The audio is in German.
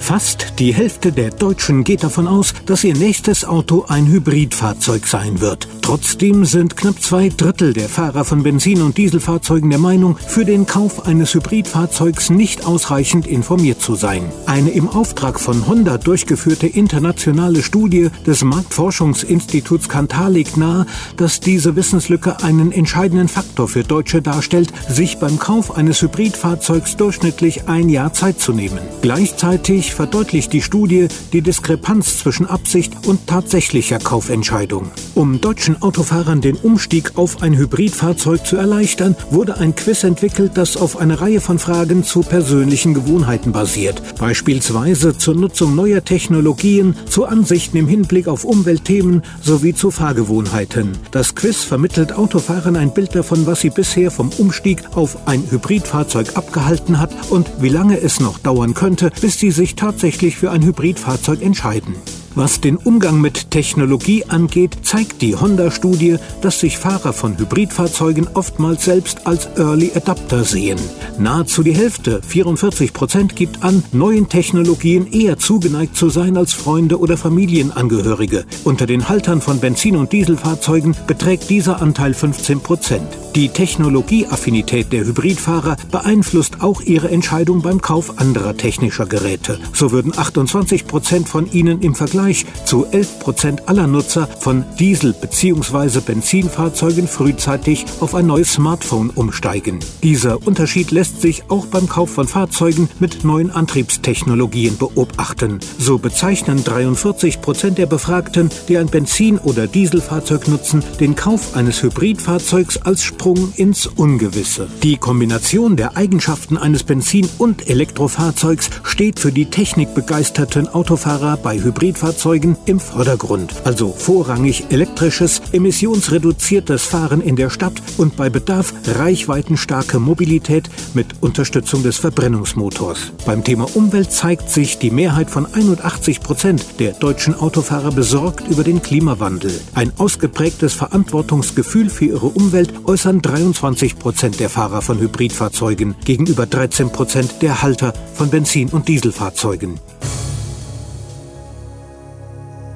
Fast die Hälfte der Deutschen geht davon aus, dass ihr nächstes Auto ein Hybridfahrzeug sein wird. Trotzdem sind knapp zwei Drittel der Fahrer von Benzin- und Dieselfahrzeugen der Meinung, für den Kauf eines Hybridfahrzeugs nicht ausreichend informiert zu sein. Eine im Auftrag von Honda durchgeführte internationale Studie des Marktforschungsinstituts Kantar legt nahe, dass diese Wissenslücke einen entscheidenden Faktor für Deutsche darstellt, sich beim Kauf eines Hybridfahrzeugs durchschnittlich ein Jahr Zeit zu nehmen. Gleichzeitig verdeutlicht die Studie die Diskrepanz zwischen Absicht und tatsächlicher Kaufentscheidung. Um deutschen Autofahrern den Umstieg auf ein Hybridfahrzeug zu erleichtern, wurde ein Quiz entwickelt, das auf eine Reihe von Fragen zu persönlichen Gewohnheiten basiert, beispielsweise zur Nutzung neuer Technologien, zu Ansichten im Hinblick auf Umweltthemen sowie zu Fahrgewohnheiten. Das Quiz vermittelt Autofahrern ein Bild davon, was sie bisher vom Umstieg auf ein Hybridfahrzeug abgehalten hat und wie lange es noch dauern könnte, bis sie sich tatsächlich für ein Hybridfahrzeug entscheiden. Was den Umgang mit Technologie angeht, zeigt die Honda-Studie, dass sich Fahrer von Hybridfahrzeugen oftmals selbst als Early Adapter sehen. Nahezu die Hälfte, 44 Prozent, gibt an, neuen Technologien eher zugeneigt zu sein als Freunde oder Familienangehörige. Unter den Haltern von Benzin- und Dieselfahrzeugen beträgt dieser Anteil 15 Prozent. Die Technologieaffinität der Hybridfahrer beeinflusst auch ihre Entscheidung beim Kauf anderer technischer Geräte. So würden 28 Prozent von ihnen im Vergleich Vergleich zu 11 Prozent aller Nutzer von Diesel- bzw. Benzinfahrzeugen frühzeitig auf ein neues Smartphone umsteigen. Dieser Unterschied lässt sich auch beim Kauf von Fahrzeugen mit neuen Antriebstechnologien beobachten. So bezeichnen 43 Prozent der Befragten, die ein Benzin- oder Dieselfahrzeug nutzen, den Kauf eines Hybridfahrzeugs als Sprung ins Ungewisse. Die Kombination der Eigenschaften eines Benzin- und Elektrofahrzeugs steht für die technikbegeisterten Autofahrer bei Hybridfahrzeugen Fahrzeugen im Vordergrund, also vorrangig elektrisches, emissionsreduziertes Fahren in der Stadt und bei Bedarf reichweitenstarke Mobilität mit Unterstützung des Verbrennungsmotors. Beim Thema Umwelt zeigt sich die Mehrheit von 81 Prozent der deutschen Autofahrer besorgt über den Klimawandel. Ein ausgeprägtes Verantwortungsgefühl für ihre Umwelt äußern 23 Prozent der Fahrer von Hybridfahrzeugen gegenüber 13 Prozent der Halter von Benzin- und Dieselfahrzeugen.